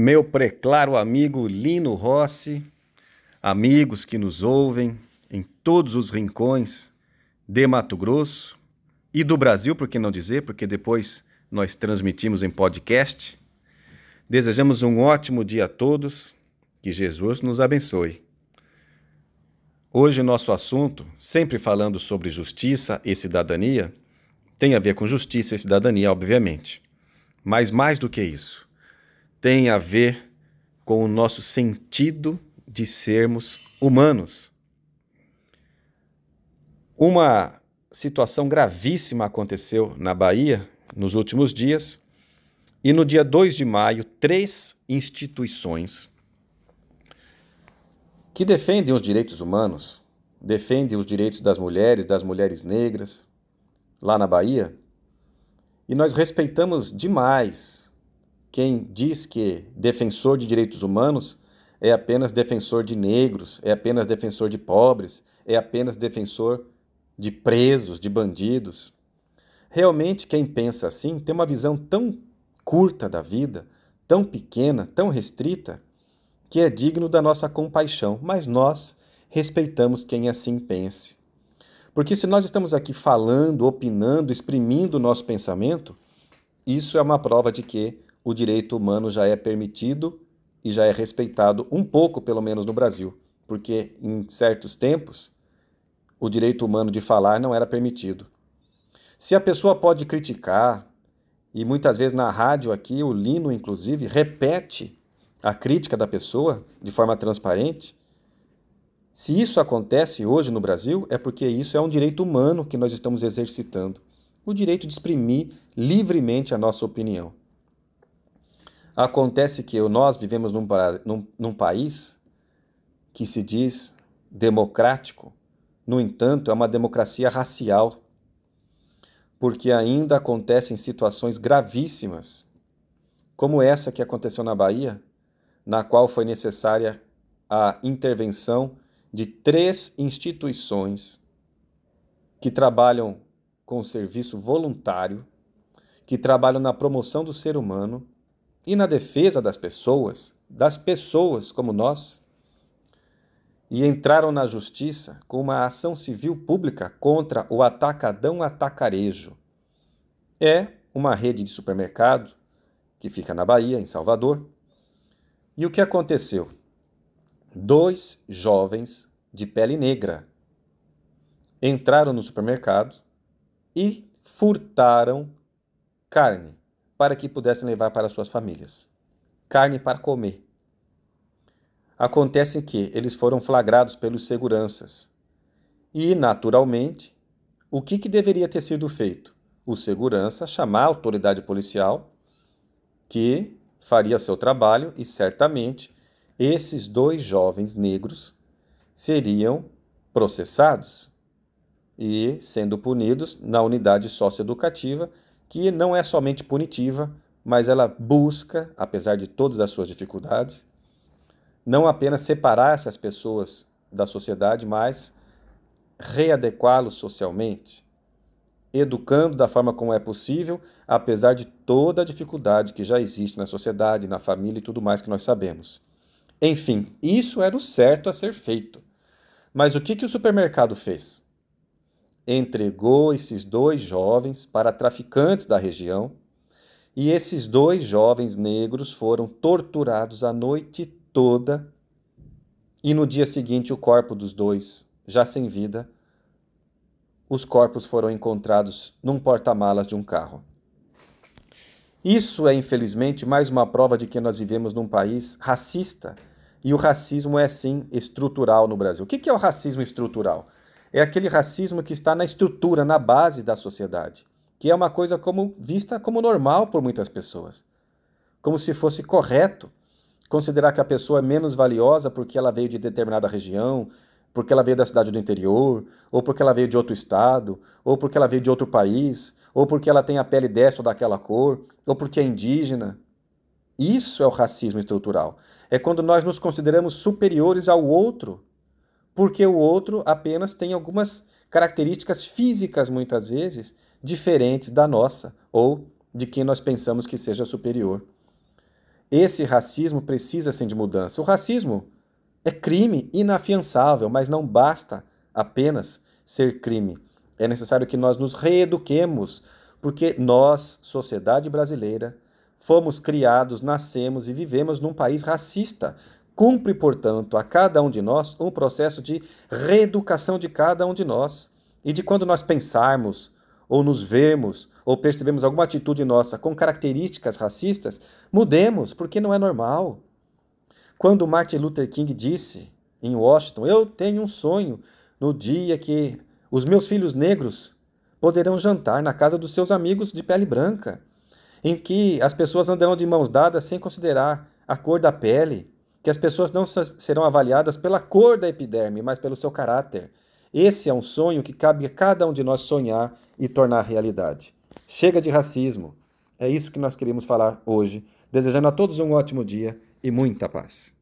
Meu preclaro amigo Lino Rossi, amigos que nos ouvem em todos os rincões de Mato Grosso e do Brasil, por que não dizer, porque depois nós transmitimos em podcast. Desejamos um ótimo dia a todos, que Jesus nos abençoe. Hoje, nosso assunto, sempre falando sobre justiça e cidadania, tem a ver com justiça e cidadania, obviamente. Mas mais do que isso, tem a ver com o nosso sentido de sermos humanos. Uma situação gravíssima aconteceu na Bahia nos últimos dias, e no dia 2 de maio, três instituições que defendem os direitos humanos, defendem os direitos das mulheres, das mulheres negras, lá na Bahia, e nós respeitamos demais quem diz que defensor de direitos humanos é apenas defensor de negros, é apenas defensor de pobres, é apenas defensor de presos, de bandidos. Realmente, quem pensa assim tem uma visão tão curta da vida, tão pequena, tão restrita, que é digno da nossa compaixão, mas nós respeitamos quem assim pense. Porque se nós estamos aqui falando, opinando, exprimindo o nosso pensamento, isso é uma prova de que o direito humano já é permitido e já é respeitado um pouco, pelo menos no Brasil, porque em certos tempos o direito humano de falar não era permitido. Se a pessoa pode criticar, e muitas vezes na rádio aqui, o Lino, inclusive, repete a crítica da pessoa de forma transparente. Se isso acontece hoje no Brasil, é porque isso é um direito humano que nós estamos exercitando o direito de exprimir livremente a nossa opinião. Acontece que nós vivemos num, num, num país que se diz democrático, no entanto, é uma democracia racial, porque ainda acontecem situações gravíssimas, como essa que aconteceu na Bahia, na qual foi necessária a intervenção de três instituições que trabalham com serviço voluntário, que trabalham na promoção do ser humano e na defesa das pessoas, das pessoas como nós, e entraram na justiça com uma ação civil pública contra o atacadão atacarejo. É uma rede de supermercado que fica na Bahia, em Salvador, e o que aconteceu? Dois jovens de pele negra entraram no supermercado e furtaram carne para que pudessem levar para suas famílias. Carne para comer. Acontece que eles foram flagrados pelos seguranças. E, naturalmente, o que, que deveria ter sido feito? O segurança chamar a autoridade policial que faria seu trabalho e certamente esses dois jovens negros seriam processados e sendo punidos na unidade socioeducativa, que não é somente punitiva, mas ela busca, apesar de todas as suas dificuldades, não apenas separar essas pessoas da sociedade, mas readequá-los socialmente, educando da forma como é possível, apesar de toda a dificuldade que já existe na sociedade, na família e tudo mais que nós sabemos. Enfim, isso era o certo a ser feito. Mas o que, que o supermercado fez? Entregou esses dois jovens para traficantes da região e esses dois jovens negros foram torturados a noite toda. E no dia seguinte, o corpo dos dois, já sem vida, os corpos foram encontrados num porta-malas de um carro. Isso é, infelizmente, mais uma prova de que nós vivemos num país racista e o racismo é, sim, estrutural no Brasil. O que é o racismo estrutural? É aquele racismo que está na estrutura, na base da sociedade, que é uma coisa como vista como normal por muitas pessoas. Como se fosse correto considerar que a pessoa é menos valiosa porque ela veio de determinada região, porque ela veio da cidade do interior, ou porque ela veio de outro estado, ou porque ela veio de outro país, ou porque ela tem a pele desta ou daquela cor, ou porque é indígena. Isso é o racismo estrutural. É quando nós nos consideramos superiores ao outro, porque o outro apenas tem algumas características físicas, muitas vezes, diferentes da nossa, ou de quem nós pensamos que seja superior. Esse racismo precisa sim de mudança. O racismo é crime inafiançável, mas não basta apenas ser crime. É necessário que nós nos reeduquemos, porque nós, sociedade brasileira, fomos criados, nascemos e vivemos num país racista. Cumpre, portanto, a cada um de nós um processo de reeducação de cada um de nós. E de quando nós pensarmos, ou nos vermos, ou percebemos alguma atitude nossa com características racistas, mudemos, porque não é normal. Quando Martin Luther King disse em Washington: Eu tenho um sonho no dia que os meus filhos negros poderão jantar na casa dos seus amigos de pele branca, em que as pessoas andarão de mãos dadas sem considerar a cor da pele, que as pessoas não serão avaliadas pela cor da epiderme, mas pelo seu caráter. Esse é um sonho que cabe a cada um de nós sonhar e tornar realidade. Chega de racismo. É isso que nós queríamos falar hoje, desejando a todos um ótimo dia e muita paz.